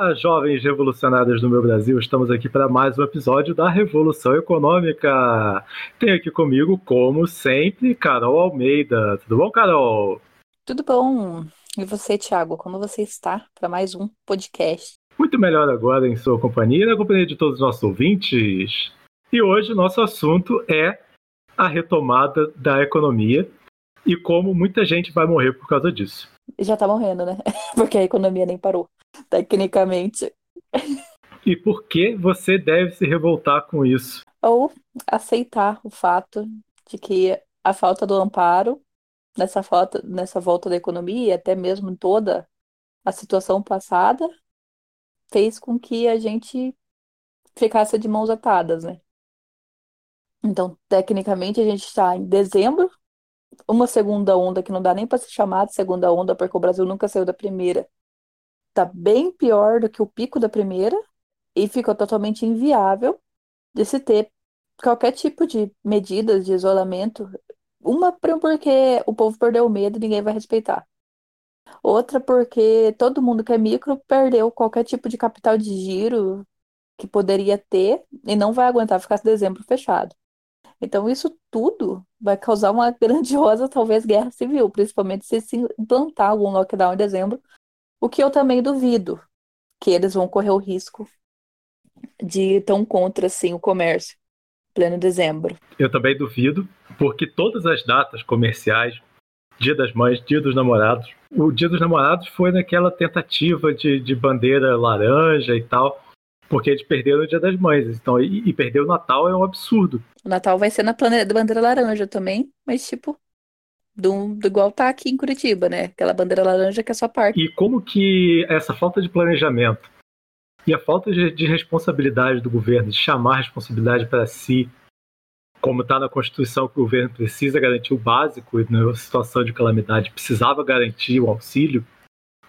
Olá, jovens revolucionários do meu Brasil, estamos aqui para mais um episódio da Revolução Econômica. Tenho aqui comigo, como sempre, Carol Almeida. Tudo bom, Carol? Tudo bom. E você, Thiago, como você está para mais um podcast? Muito melhor agora em sua companhia e na companhia de todos os nossos ouvintes. E hoje o nosso assunto é a retomada da economia e como muita gente vai morrer por causa disso. Já tá morrendo, né? Porque a economia nem parou tecnicamente. E por que você deve se revoltar com isso? Ou aceitar o fato de que a falta do amparo nessa, falta, nessa volta da economia, até mesmo toda a situação passada, fez com que a gente ficasse de mãos atadas, né? Então, tecnicamente, a gente está em dezembro, uma segunda onda que não dá nem para se chamar de segunda onda, porque o Brasil nunca saiu da primeira está bem pior do que o pico da primeira e fica totalmente inviável de se ter qualquer tipo de medidas de isolamento. Uma porque o povo perdeu o medo e ninguém vai respeitar. Outra porque todo mundo que é micro perdeu qualquer tipo de capital de giro que poderia ter e não vai aguentar ficar dezembro fechado. Então, isso tudo vai causar uma grandiosa, talvez, guerra civil, principalmente se se implantar algum lockdown em dezembro, o que eu também duvido, que eles vão correr o risco de tão contra assim o comércio, pleno dezembro. Eu também duvido, porque todas as datas comerciais, Dia das Mães, Dia dos Namorados, o Dia dos Namorados foi naquela tentativa de, de bandeira laranja e tal, porque eles perderam o Dia das Mães, então e, e perder o Natal é um absurdo. O Natal vai ser na bandeira laranja também, mas tipo, do, do igual tá aqui em Curitiba, né? Aquela bandeira laranja que é só parte. E como que essa falta de planejamento e a falta de, de responsabilidade do governo, de chamar a responsabilidade para si, como está na Constituição que o governo precisa garantir o básico e na situação de calamidade precisava garantir o auxílio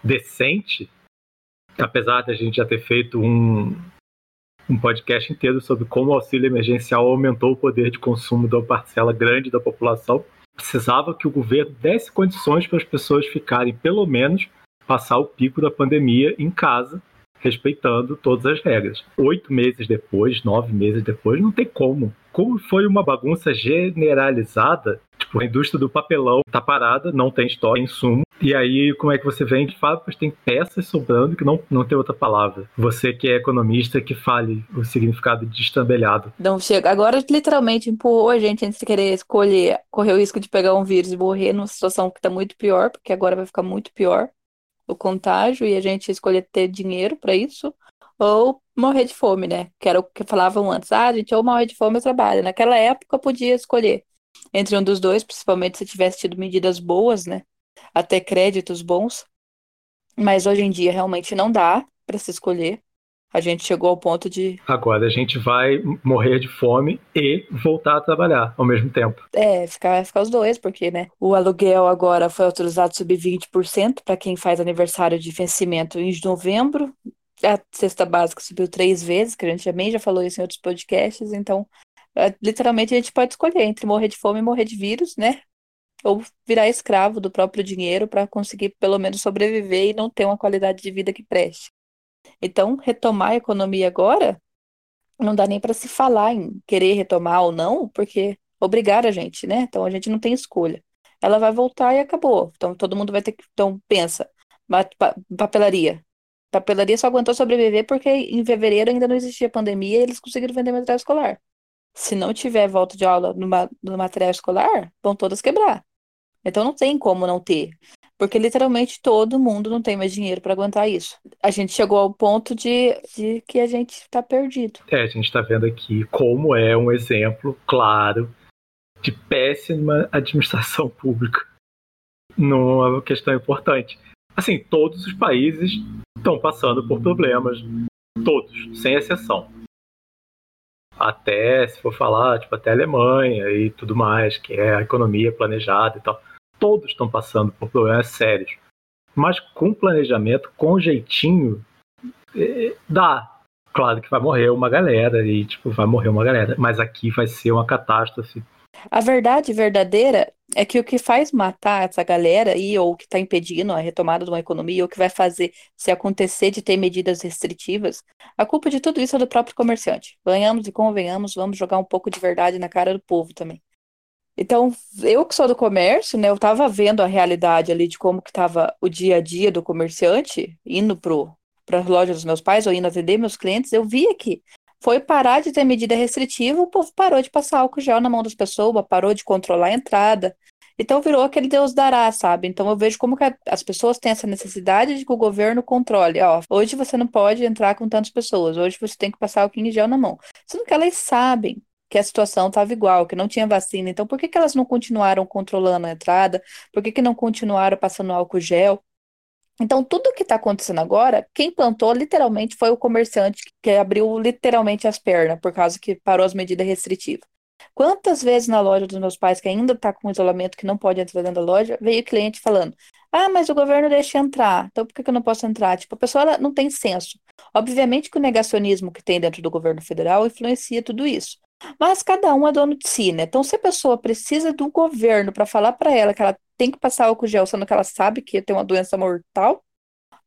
decente, apesar de a gente já ter feito um, um podcast inteiro sobre como o auxílio emergencial aumentou o poder de consumo de uma parcela grande da população precisava que o governo desse condições para as pessoas ficarem, pelo menos, passar o pico da pandemia em casa, respeitando todas as regras. Oito meses depois, nove meses depois, não tem como. Como foi uma bagunça generalizada, tipo, a indústria do papelão está parada, não tem estoque, insumo, e aí, como é que você vende fábricas? Tem peças sobrando que não, não tem outra palavra. Você que é economista, que fale o significado de estambelhado. Não chega. Agora, literalmente, empurrou a gente antes de querer escolher, correr o risco de pegar um vírus e morrer numa situação que está muito pior, porque agora vai ficar muito pior o contágio e a gente escolher ter dinheiro para isso, ou morrer de fome, né? Que era o que falavam antes. Ah, a gente ou morre de fome ou trabalha. Naquela época, podia escolher entre um dos dois, principalmente se tivesse tido medidas boas, né? até créditos bons. Mas hoje em dia realmente não dá para se escolher. A gente chegou ao ponto de. Agora a gente vai morrer de fome e voltar a trabalhar ao mesmo tempo. É, ficar, ficar os dois, porque, né? O aluguel agora foi autorizado subir 20% para quem faz aniversário de vencimento em novembro. A cesta básica subiu três vezes, que a gente também já falou isso em outros podcasts. Então, literalmente, a gente pode escolher entre morrer de fome e morrer de vírus, né? ou virar escravo do próprio dinheiro para conseguir pelo menos sobreviver e não ter uma qualidade de vida que preste. Então, retomar a economia agora não dá nem para se falar em querer retomar ou não, porque obrigar a gente, né? Então a gente não tem escolha. Ela vai voltar e acabou. Então todo mundo vai ter que. Então pensa, papelaria. Papelaria só aguentou sobreviver porque em fevereiro ainda não existia pandemia e eles conseguiram vender material escolar. Se não tiver volta de aula no, no material escolar, vão todas quebrar. Então não tem como não ter. Porque literalmente todo mundo não tem mais dinheiro para aguentar isso. A gente chegou ao ponto de, de que a gente está perdido. É, a gente está vendo aqui como é um exemplo claro de péssima administração pública numa questão importante. Assim, todos os países estão passando por problemas, todos, sem exceção. Até, se for falar, tipo, até a Alemanha e tudo mais, que é a economia planejada e tal todos estão passando por problemas sérios. Mas com planejamento, com jeitinho, é, dá. Claro que vai morrer uma galera e tipo vai morrer uma galera, mas aqui vai ser uma catástrofe. A verdade verdadeira é que o que faz matar essa galera aí, ou que está impedindo a retomada de uma economia, ou que vai fazer se acontecer de ter medidas restritivas, a culpa de tudo isso é do próprio comerciante. Ganhamos e convenhamos, vamos jogar um pouco de verdade na cara do povo também. Então, eu que sou do comércio, né, eu estava vendo a realidade ali de como que estava o dia a dia do comerciante, indo para as lojas dos meus pais ou indo atender meus clientes, eu via que foi parar de ter medida restritiva, o povo parou de passar álcool gel na mão das pessoas, parou de controlar a entrada. Então virou aquele Deus dará, sabe? Então eu vejo como que as pessoas têm essa necessidade de que o governo controle. Ó, hoje você não pode entrar com tantas pessoas, hoje você tem que passar álcool em gel na mão. Sendo que elas sabem que a situação estava igual, que não tinha vacina. Então, por que, que elas não continuaram controlando a entrada? Por que, que não continuaram passando álcool gel? Então, tudo que está acontecendo agora, quem plantou literalmente foi o comerciante que abriu literalmente as pernas, por causa que parou as medidas restritivas. Quantas vezes na loja dos meus pais, que ainda está com isolamento, que não pode entrar dentro da loja, veio cliente falando: Ah, mas o governo deixa entrar, então por que, eu não posso entrar? Tipo, a pessoa não tem senso. Obviamente que o negacionismo que tem dentro do governo federal influencia tudo isso. Mas cada um é dono de si, né? Então, se a pessoa precisa do governo para falar para ela que ela tem que passar álcool gel, sendo que ela sabe que tem uma doença mortal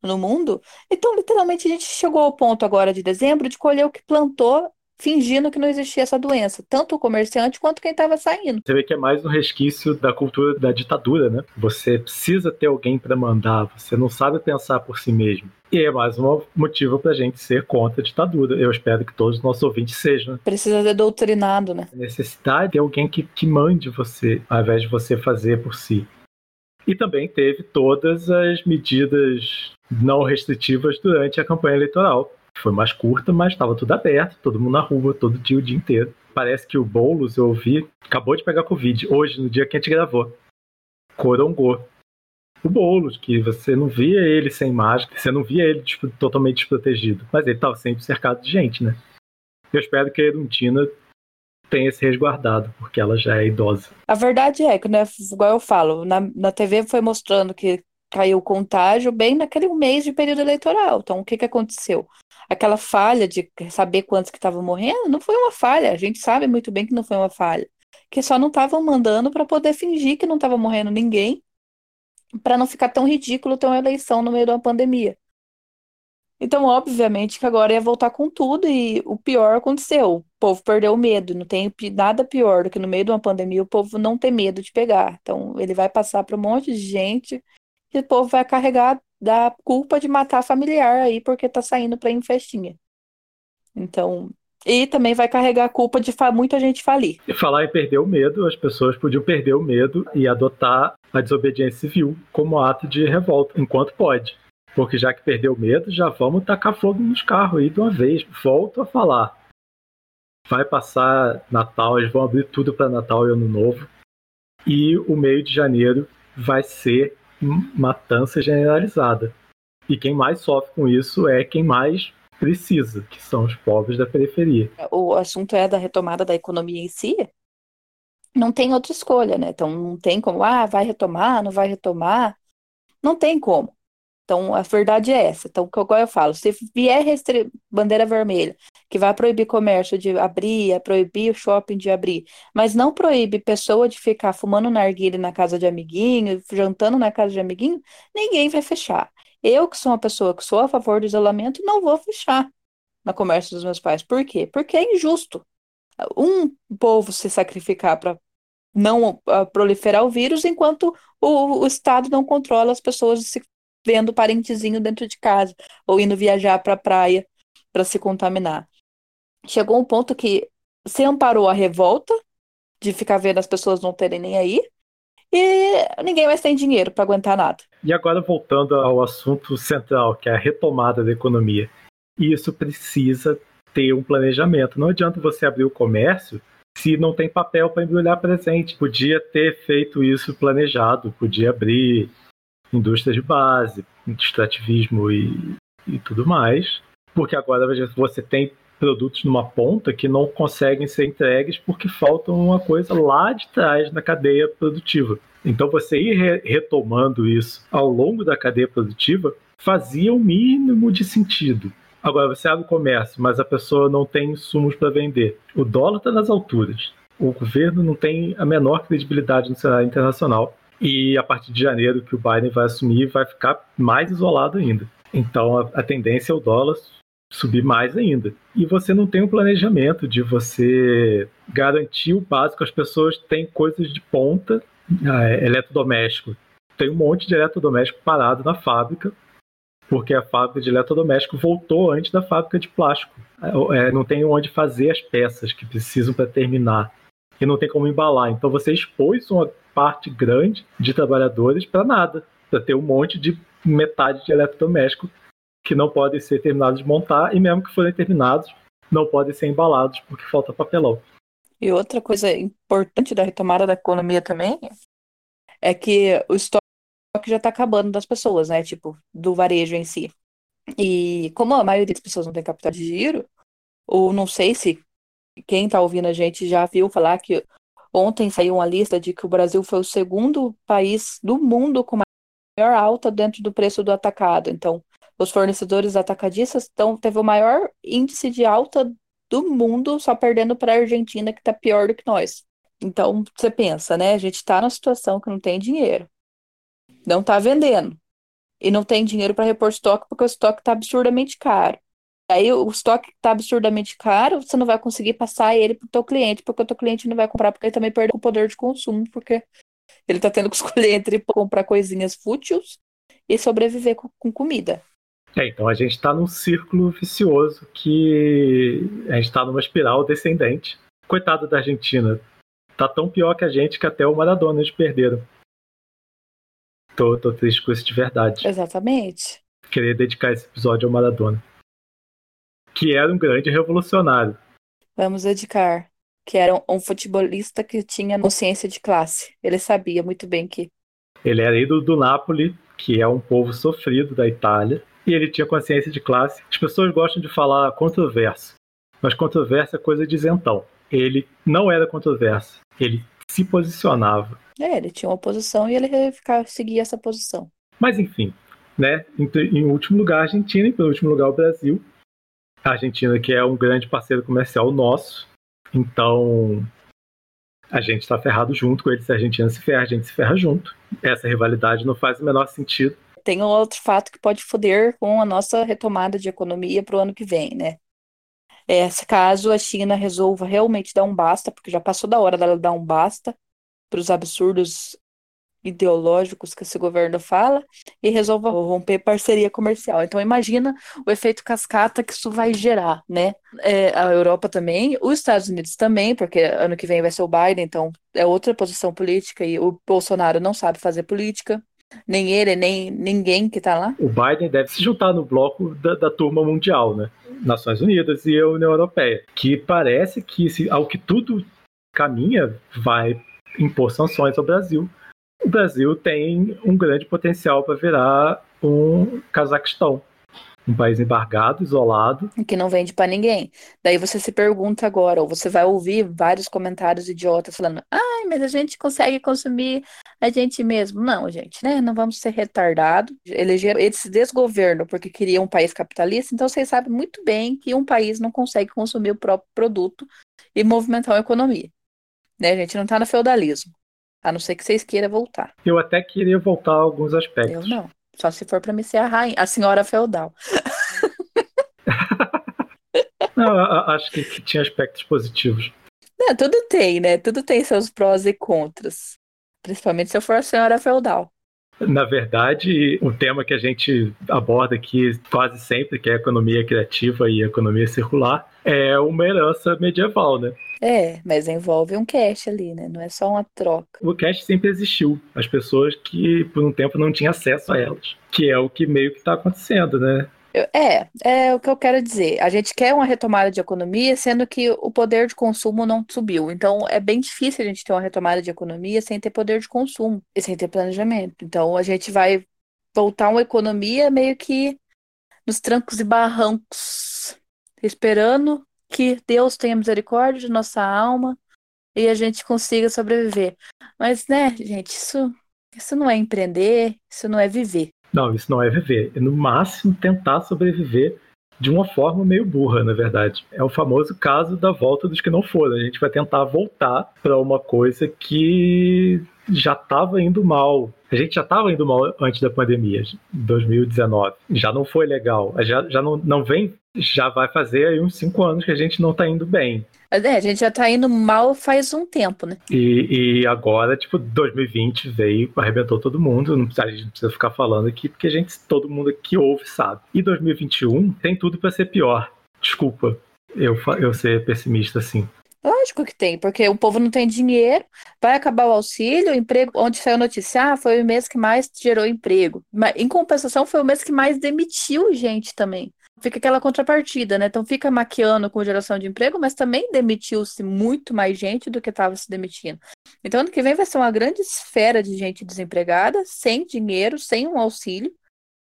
no mundo, então, literalmente, a gente chegou ao ponto agora de dezembro de colher o que plantou fingindo que não existia essa doença, tanto o comerciante quanto quem estava saindo. Você vê que é mais um resquício da cultura da ditadura, né? Você precisa ter alguém para mandar, você não sabe pensar por si mesmo. E é mais um motivo para a gente ser contra a ditadura. Eu espero que todos os nossos ouvintes sejam. Precisa ser doutrinado, né? A necessidade de alguém que, que mande você, ao invés de você fazer por si. E também teve todas as medidas não restritivas durante a campanha eleitoral foi mais curta, mas estava tudo aberto, todo mundo na rua, todo dia, o dia inteiro. Parece que o Boulos, eu ouvi, acabou de pegar Covid, hoje, no dia que a gente gravou. Corongou. O Boulos, que você não via ele sem máscara, você não via ele tipo, totalmente desprotegido, mas ele estava sempre cercado de gente, né? Eu espero que a Eruntina tenha se resguardado, porque ela já é idosa. A verdade é que, né, igual eu falo, na, na TV foi mostrando que caiu o contágio bem naquele mês de período eleitoral. Então, o que, que aconteceu? aquela falha de saber quantos que estavam morrendo, não foi uma falha. A gente sabe muito bem que não foi uma falha. Que só não estavam mandando para poder fingir que não estava morrendo ninguém, para não ficar tão ridículo ter uma eleição no meio de uma pandemia. Então, obviamente que agora ia voltar com tudo e o pior aconteceu. O povo perdeu o medo. Não tem nada pior do que no meio de uma pandemia o povo não ter medo de pegar. Então, ele vai passar para um monte de gente e o povo vai carregar da culpa de matar familiar aí porque tá saindo pra ir em festinha. Então, e também vai carregar a culpa de muita gente falir. E falar em perder o medo, as pessoas podiam perder o medo e adotar a desobediência civil como ato de revolta, enquanto pode. Porque já que perdeu o medo, já vamos tacar fogo nos carros aí de uma vez. Volto a falar. Vai passar Natal, eles vão abrir tudo para Natal e Ano Novo. E o meio de janeiro vai ser matança generalizada. E quem mais sofre com isso é quem mais precisa, que são os pobres da periferia. O assunto é da retomada da economia em si. Não tem outra escolha, né? Então não tem como, ah, vai retomar, não vai retomar. Não tem como. Então, a verdade é essa. Então, igual eu falo, se vier restri... bandeira vermelha, que vai proibir comércio de abrir, é proibir o shopping de abrir, mas não proíbe pessoa de ficar fumando narguilha na casa de amiguinho, jantando na casa de amiguinho, ninguém vai fechar. Eu, que sou uma pessoa que sou a favor do isolamento, não vou fechar no comércio dos meus pais. Por quê? Porque é injusto. Um povo se sacrificar para não uh, proliferar o vírus, enquanto o, o Estado não controla as pessoas de se vendo parentezinho dentro de casa ou indo viajar para a praia para se contaminar. Chegou um ponto que se amparou a revolta de ficar vendo as pessoas não terem nem aí e ninguém mais tem dinheiro para aguentar nada. E agora voltando ao assunto central, que é a retomada da economia. Isso precisa ter um planejamento. Não adianta você abrir o comércio se não tem papel para embrulhar presente. Podia ter feito isso planejado, podia abrir indústria de base, extrativismo e, e tudo mais, porque agora você tem produtos numa ponta que não conseguem ser entregues porque faltam uma coisa lá de trás na cadeia produtiva. Então você ir re retomando isso ao longo da cadeia produtiva fazia o mínimo de sentido. Agora você abre o comércio, mas a pessoa não tem insumos para vender. O dólar está nas alturas. o governo não tem a menor credibilidade no cenário internacional. E a partir de janeiro que o Biden vai assumir, vai ficar mais isolado ainda. Então a, a tendência é o dólar subir mais ainda. E você não tem um planejamento de você garantir o básico. As pessoas têm coisas de ponta, é, eletrodoméstico. Tem um monte de eletrodoméstico parado na fábrica, porque a fábrica de eletrodoméstico voltou antes da fábrica de plástico. É, não tem onde fazer as peças que precisam para terminar. E não tem como embalar. Então você expôs uma parte grande de trabalhadores para nada, para ter um monte de metade de eletrodoméstico que não podem ser terminados de montar e mesmo que forem terminados, não podem ser embalados porque falta papelão. E outra coisa importante da retomada da economia também é que o estoque já está acabando das pessoas, né? Tipo, do varejo em si. E como a maioria das pessoas não tem capital de giro, ou não sei se quem está ouvindo a gente já viu falar que ontem saiu uma lista de que o Brasil foi o segundo país do mundo com maior alta dentro do preço do atacado. Então, os fornecedores atacadistas estão, teve o maior índice de alta do mundo, só perdendo para a Argentina, que está pior do que nós. Então, você pensa, né? A gente está numa situação que não tem dinheiro, não está vendendo, e não tem dinheiro para repor estoque porque o estoque está absurdamente caro. Aí o estoque está absurdamente caro, você não vai conseguir passar ele para o teu cliente, porque o teu cliente não vai comprar, porque ele também perdeu o poder de consumo, porque ele está tendo que escolher entre comprar coisinhas fúteis e sobreviver com, com comida. É, então a gente está num círculo vicioso que a gente está numa espiral descendente. Coitado da Argentina, tá tão pior que a gente que até o Maradona eles perderam. Tô, tô triste com isso de verdade. Exatamente. Queria dedicar esse episódio ao Maradona. Que era um grande revolucionário. Vamos dedicar. Que era um, futebolista que tinha consciência de classe. Ele sabia muito bem que. Ele era ídolo do Napoli, que é um povo sofrido da Itália e ele tinha consciência de classe. As pessoas gostam de falar controverso, mas controverso é coisa de isentão. Ele não era controverso, ele se posicionava. É, ele tinha uma posição e ele ficava, seguia essa posição. Mas enfim, né? Em, em último lugar, a Argentina, em último lugar, o Brasil. A Argentina, que é um grande parceiro comercial nosso. Então, a gente está ferrado junto com eles. Se a Argentina se ferra, a gente se ferra junto. Essa rivalidade não faz o menor sentido tem um outro fato que pode foder com a nossa retomada de economia para o ano que vem, né? É, se caso a China resolva realmente dar um basta, porque já passou da hora dela dar um basta para os absurdos ideológicos que esse governo fala e resolva romper parceria comercial. Então imagina o efeito cascata que isso vai gerar, né? É, a Europa também, os Estados Unidos também, porque ano que vem vai ser o Biden, então é outra posição política e o Bolsonaro não sabe fazer política nem ele, nem ninguém que está lá? O Biden deve se juntar no bloco da, da, turma mundial, né? Nações Unidas e a União Europeia, que parece que, se, ao que tudo caminha, vai impor sanções ao Brasil. O Brasil tem um grande potencial para virar um Cazaquistão um país embargado, isolado. Que não vende para ninguém. Daí você se pergunta agora, ou você vai ouvir vários comentários idiotas falando: ai, mas a gente consegue consumir a gente mesmo. Não, gente, né? Não vamos ser retardados. Elegeram esse desgoverno porque queria um país capitalista, então vocês sabem muito bem que um país não consegue consumir o próprio produto e movimentar a economia. Né? Gente não está no feudalismo. A não ser que vocês queiram voltar. Eu até queria voltar a alguns aspectos. Eu não. Só se for para me ser a rainha, a senhora feudal. Não, acho que, tinha aspectos positivos. Não, tudo tem, né? Tudo tem seus prós e contras. Principalmente se eu for a senhora feudal. Na verdade, o tema que a gente aborda aqui quase sempre, que é a economia criativa e a economia circular, é uma herança medieval, né? É, mas envolve um cash ali, né? Não é só uma troca. O cash sempre existiu. As pessoas que por um tempo não tinham acesso a elas. Que é o que meio que está acontecendo, né? É, é o que eu quero dizer. A gente quer uma retomada de economia, sendo que o poder de consumo não subiu. Então, é bem difícil a gente ter uma retomada de economia sem ter poder de consumo e sem ter planejamento. Então, a gente vai voltar uma economia meio que nos trancos e barrancos, esperando que Deus tenha misericórdia de nossa alma e a gente consiga sobreviver. Mas, né, gente, isso, isso não é empreender, isso não é viver. Não, isso não é viver. É no máximo tentar sobreviver de uma forma meio burra, na verdade. É o famoso caso da volta dos que não foram. A gente vai tentar voltar para uma coisa que já estava indo mal. A gente já estava indo mal antes da pandemia, 2019. Já não foi legal. Já, já não, não vem. Já vai fazer aí uns cinco anos que a gente não está indo bem. É, a gente já tá indo mal faz um tempo, né? E, e agora, tipo, 2020 veio, arrebentou todo mundo. Não precisa, a gente não precisa ficar falando aqui, porque a gente, todo mundo que ouve sabe. E 2021 tem tudo para ser pior. Desculpa eu, eu ser pessimista assim. Lógico que tem, porque o povo não tem dinheiro, vai acabar o auxílio, o emprego, onde saiu a notícia, ah, foi o mês que mais gerou emprego. Mas, em compensação, foi o mês que mais demitiu gente também. Fica aquela contrapartida, né? Então fica maquiando com geração de emprego, mas também demitiu-se muito mais gente do que estava se demitindo. Então ano que vem vai ser uma grande esfera de gente desempregada, sem dinheiro, sem um auxílio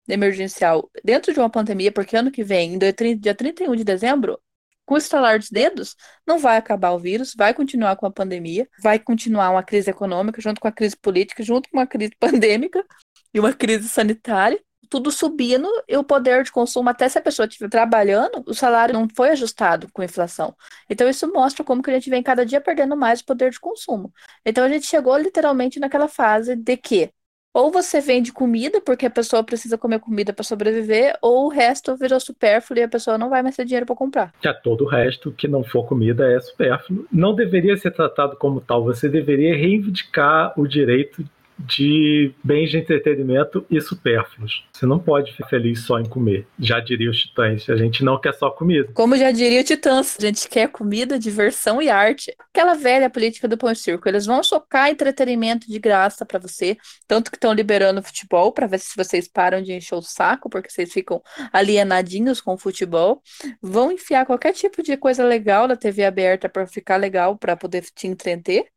emergencial dentro de uma pandemia, porque ano que vem, dia 31 de dezembro, com estalar dos dedos, não vai acabar o vírus, vai continuar com a pandemia, vai continuar uma crise econômica, junto com a crise política, junto com uma crise pandêmica e uma crise sanitária, tudo subindo e o poder de consumo, até se a pessoa estiver trabalhando, o salário não foi ajustado com a inflação. Então, isso mostra como que a gente vem cada dia perdendo mais o poder de consumo. Então, a gente chegou literalmente naquela fase de que ou você vende comida porque a pessoa precisa comer comida para sobreviver, ou o resto virou supérfluo e a pessoa não vai mais ter dinheiro para comprar. Já todo o resto que não for comida é supérfluo. Não deveria ser tratado como tal, você deveria reivindicar o direito de bens de entretenimento e supérfluos. Você não pode ficar feliz só em comer. Já diria os titãs, a gente não quer só comida. Como já diria o Titãs, a gente quer comida, diversão e arte. Aquela velha política do pão e circo, eles vão socar entretenimento de graça para você, tanto que estão liberando futebol para ver se vocês param de encher o saco, porque vocês ficam alienadinhos com o futebol. Vão enfiar qualquer tipo de coisa legal na TV aberta para ficar legal, para poder te entreter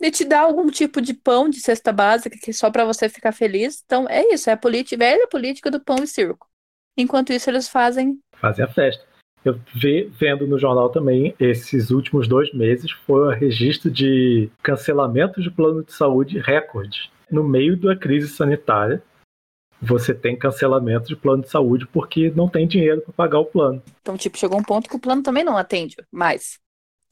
e te dar algum tipo de pão de cesta básica que só para você ficar feliz. Então é isso, é a política, velha política do pão e circo. Enquanto isso eles fazem fazem a festa. Eu vi, vendo no jornal também, esses últimos dois meses foi o registro de cancelamento de plano de saúde recorde. No meio da crise sanitária, você tem cancelamento de plano de saúde porque não tem dinheiro para pagar o plano. Então, tipo, chegou um ponto que o plano também não atende mais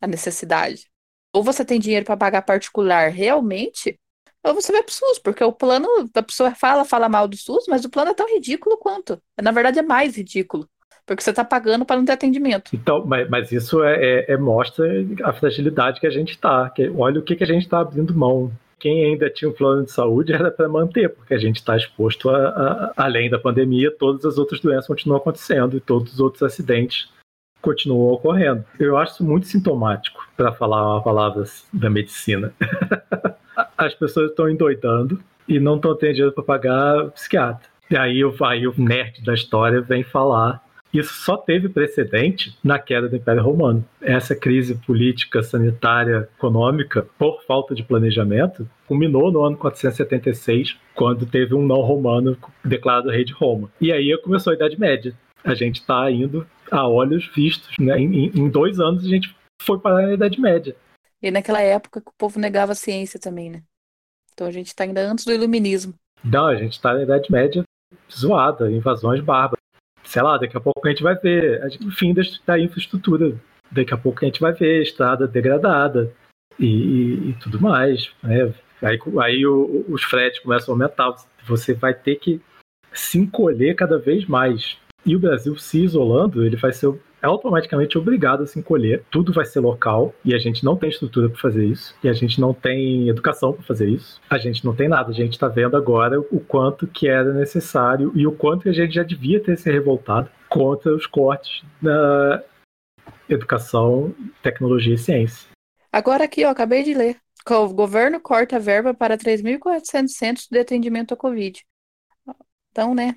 a necessidade ou você tem dinheiro para pagar particular realmente, ou você vai pro SUS, porque o plano, a pessoa fala, fala mal do SUS, mas o plano é tão ridículo quanto. Na verdade, é mais ridículo. Porque você está pagando para não ter atendimento. Então, mas, mas isso é, é, é, mostra a fragilidade que a gente está. Olha o que, que a gente está abrindo mão. Quem ainda tinha um plano de saúde era para manter, porque a gente está exposto a, a, além da pandemia, todas as outras doenças continuam acontecendo e todos os outros acidentes continuou ocorrendo. Eu acho muito sintomático, para falar uma palavra da medicina. As pessoas estão endoidando e não estão tendo dinheiro para pagar psiquiatra. E aí, aí o nerd da história vem falar isso só teve precedente na queda do Império Romano. Essa crise política, sanitária, econômica, por falta de planejamento, culminou no ano 476, quando teve um não romano declarado rei de Roma. E aí começou a Idade Média. A gente está indo a olhos vistos. Né? Em, em, dois anos a gente foi para a Idade Média. E naquela época que o povo negava a ciência também, né? Então a gente está ainda antes do iluminismo. Não, a gente está na Idade Média zoada, invasões bárbaras. Sei lá, daqui a pouco a gente vai ver o fim da, infraestrutura. Daqui a pouco a gente vai ver estrada degradada e, e, e tudo mais. Né? Aí, aí o, os fretes começam a aumentar. Você vai ter que se encolher cada vez mais e o Brasil se isolando, ele vai ser automaticamente obrigado a se encolher. Tudo vai ser local e a gente não tem estrutura para fazer isso. E a gente não tem educação para fazer isso. A gente não tem nada. A gente está vendo agora o quanto que era necessário e o quanto a gente já devia ter se revoltado contra os cortes na educação, tecnologia e ciência. Agora aqui, eu acabei de ler. O governo corta a verba para 3.400 centros de atendimento à Covid. Então, né,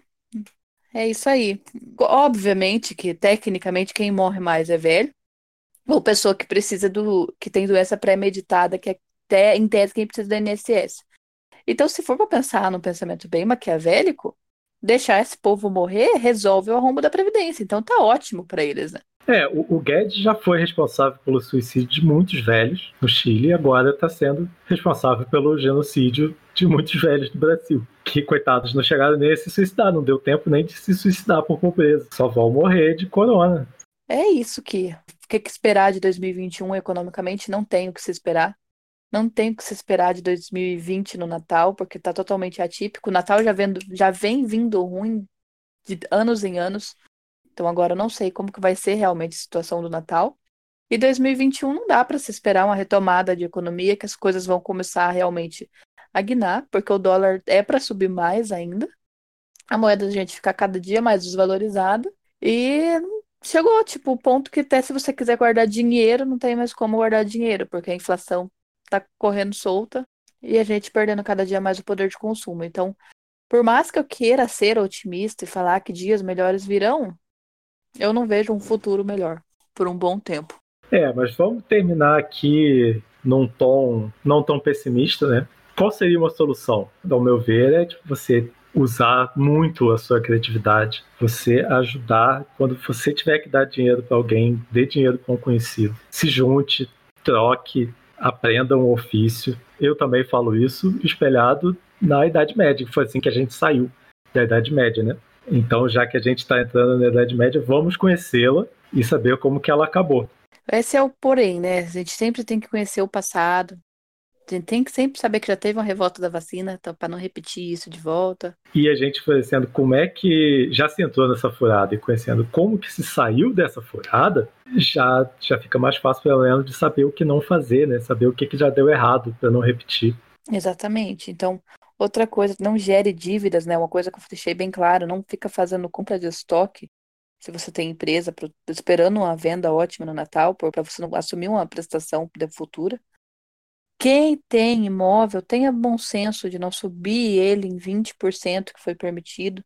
é isso aí. Obviamente que, tecnicamente, quem morre mais é velho, ou pessoa que precisa do. que tem doença pré-meditada, que até, em tese, quem precisa do INSS. Então, se for para pensar num pensamento bem maquiavélico, deixar esse povo morrer resolve o arrombo da Previdência. Então tá ótimo para eles, né? É, o, o, Guedes já foi responsável pelo suicídio de muitos velhos no Chile e agora está sendo responsável pelo genocídio de muitos velhos do Brasil. Que, coitados, não chegaram nem a se suicidar, não deu tempo nem de se suicidar por pobreza. Só vão morrer de corona. É isso que. O que, que esperar de 2021 economicamente? Não tem o que se esperar. Não tem o que se esperar de 2020 no Natal, porque está totalmente atípico. O Natal já, vendo, já vem vindo ruim de anos em anos. Então agora eu não sei como que vai ser realmente a situação do Natal. E 2021 não dá para se esperar uma retomada de economia, que as coisas vão começar realmente a guinar, porque o dólar é para subir mais ainda. A moeda da gente ficar cada dia mais desvalorizada. E chegou, tipo, o ponto que até se você quiser guardar dinheiro, não tem mais como guardar dinheiro, porque a inflação tá correndo solta e a gente perdendo cada dia mais o poder de consumo. Então, por mais que eu queira ser otimista e falar que dias melhores virão, eu não vejo um futuro melhor por um bom tempo. É, mas vamos terminar aqui num tom não tão pessimista, né? Qual seria uma solução? Ao meu ver, é tipo, você usar muito a sua criatividade, você ajudar quando você tiver que dar dinheiro para alguém, dê dinheiro para um conhecido. Se junte, troque, aprenda um ofício. Eu também falo isso espelhado na Idade Média, que foi assim que a gente saiu da Idade Média, né? Então, já que a gente está entrando na Idade Média, vamos conhecê-la e saber como que ela acabou. Esse é o porém, né? A gente sempre tem que conhecer o passado. A gente tem que sempre saber que já teve uma revolta da vacina, então, para não repetir isso de volta. E a gente conhecendo como é que já se entrou nessa furada e conhecendo como que se saiu dessa furada, já, já fica mais fácil, pelo menos, de saber o que não fazer, né? Saber o que, que já deu errado para não repetir. Exatamente. Então, outra coisa, não gere dívidas, né? Uma coisa que eu deixei bem claro, não fica fazendo compra de estoque se você tem empresa, esperando uma venda ótima no Natal, para você não assumir uma prestação de futura. Quem tem imóvel, tenha bom senso de não subir ele em 20% que foi permitido.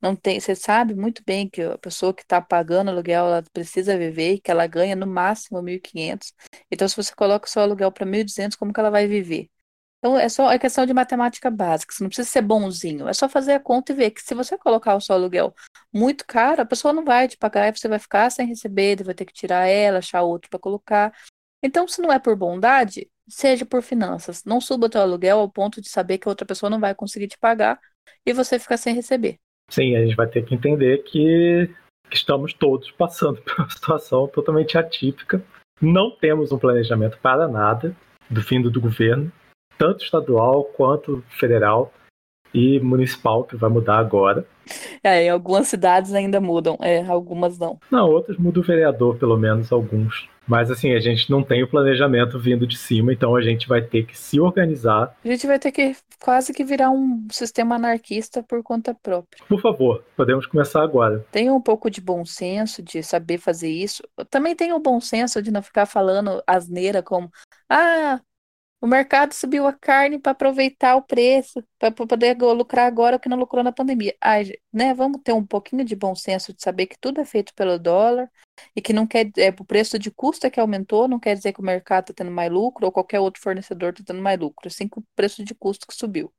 Não tem, você sabe muito bem que a pessoa que está pagando aluguel, ela precisa viver e que ela ganha no máximo 1.500. Então, se você coloca o seu aluguel para 1.200, como que ela vai viver? Então, é só é questão de matemática básica. Você não precisa ser bonzinho. É só fazer a conta e ver que se você colocar o seu aluguel muito caro, a pessoa não vai te pagar e você vai ficar sem receber, vai ter que tirar ela, achar outro para colocar. Então, se não é por bondade, seja por finanças. Não suba o teu aluguel ao ponto de saber que a outra pessoa não vai conseguir te pagar e você ficar sem receber. Sim, a gente vai ter que entender que, que estamos todos passando por uma situação totalmente atípica. Não temos um planejamento para nada do fim do governo tanto estadual quanto federal e municipal, que vai mudar agora. É, em algumas cidades ainda mudam, é, algumas não. Não, outras muda o vereador, pelo menos alguns. Mas assim, a gente não tem o planejamento vindo de cima, então a gente vai ter que se organizar. A gente vai ter que quase que virar um sistema anarquista por conta própria. Por favor, podemos começar agora. Tenha um pouco de bom senso de saber fazer isso. Também tenha o bom senso de não ficar falando asneira como ah, o mercado subiu a carne para aproveitar o preço, para poder lucrar agora o que não lucrou na pandemia. Ai, né, vamos ter um pouquinho de bom senso de saber que tudo é feito pelo dólar e que não quer é, o preço de custo é que aumentou, não quer dizer que o mercado está tendo mais lucro ou qualquer outro fornecedor está tendo mais lucro, assim que o preço de custo que subiu.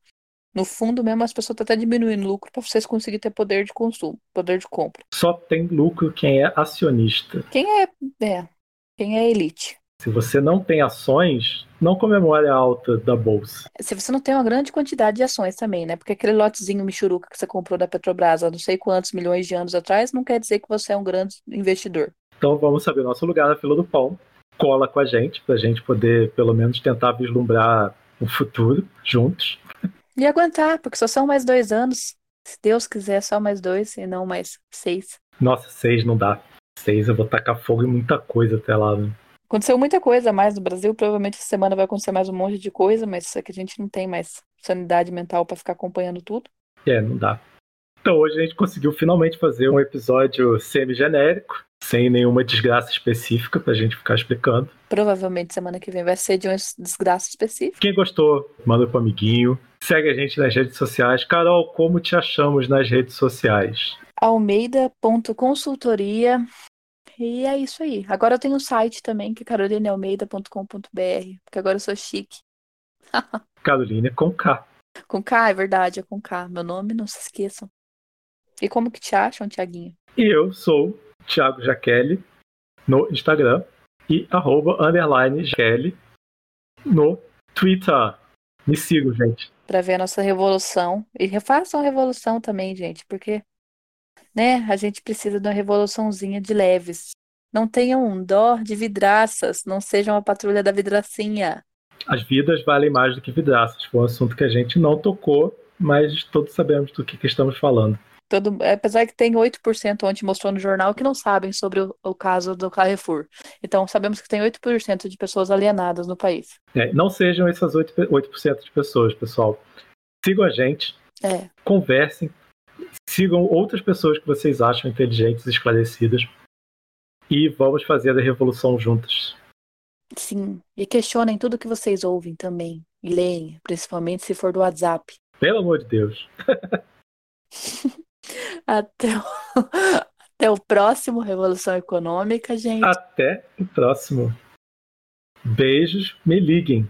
No fundo mesmo, as pessoas estão até diminuindo o lucro para vocês conseguirem ter poder de consumo, poder de compra. Só tem lucro quem é acionista. Quem é, é quem é elite. Se você não tem ações, não comemore a alta da bolsa. Se você não tem uma grande quantidade de ações também, né? Porque aquele lotezinho Michuruca que você comprou da Petrobras há não sei quantos milhões de anos atrás, não quer dizer que você é um grande investidor. Então vamos saber o nosso lugar na fila do pão. Cola com a gente, para a gente poder, pelo menos, tentar vislumbrar o futuro juntos. E aguentar, porque só são mais dois anos. Se Deus quiser, só mais dois e não mais seis. Nossa, seis não dá. Seis eu vou tacar fogo em muita coisa até lá, né? Aconteceu muita coisa mais no Brasil, provavelmente essa semana vai acontecer mais um monte de coisa, mas é que a gente não tem mais sanidade mental para ficar acompanhando tudo. É, não dá. Então hoje a gente conseguiu finalmente fazer um episódio semi-genérico, sem nenhuma desgraça específica pra gente ficar explicando. Provavelmente semana que vem vai ser de uma desgraça específica. Quem gostou, manda pro amiguinho. Segue a gente nas redes sociais. Carol, como te achamos nas redes sociais? Almeida.consultoria e é isso aí. Agora eu tenho um site também, que é carolinealmeida.com.br, porque agora eu sou chique. Carolina com K. Com K, é verdade, é com K. Meu nome, não se esqueçam. E como que te acham, Tiaguinho? E eu sou Thiago Jaquele no Instagram e arroba underline Jaquele no Twitter. Me sigam, gente. Pra ver a nossa revolução. E refaçam a revolução também, gente, porque, né, a gente precisa de uma revoluçãozinha de leves. Não tenham um dó de vidraças, não sejam a patrulha da vidracinha. As vidas valem mais do que vidraças. Foi um assunto que a gente não tocou, mas todos sabemos do que, que estamos falando. Todo, apesar que tem 8% onde mostrou no jornal que não sabem sobre o, o, caso do Carrefour. Então, sabemos que tem 8% de pessoas alienadas no país. É, não sejam essas 8%, 8 de pessoas, pessoal. Sigam a gente, é. conversem, sigam outras pessoas que vocês acham inteligentes e esclarecidas e vamos fazer a revolução juntas. Sim, e questionem tudo que vocês ouvem também. E leem, principalmente se for do WhatsApp. Pelo amor de Deus. Até o... Até o próximo Revolução Econômica, gente. Até o próximo. Beijos, me liguem.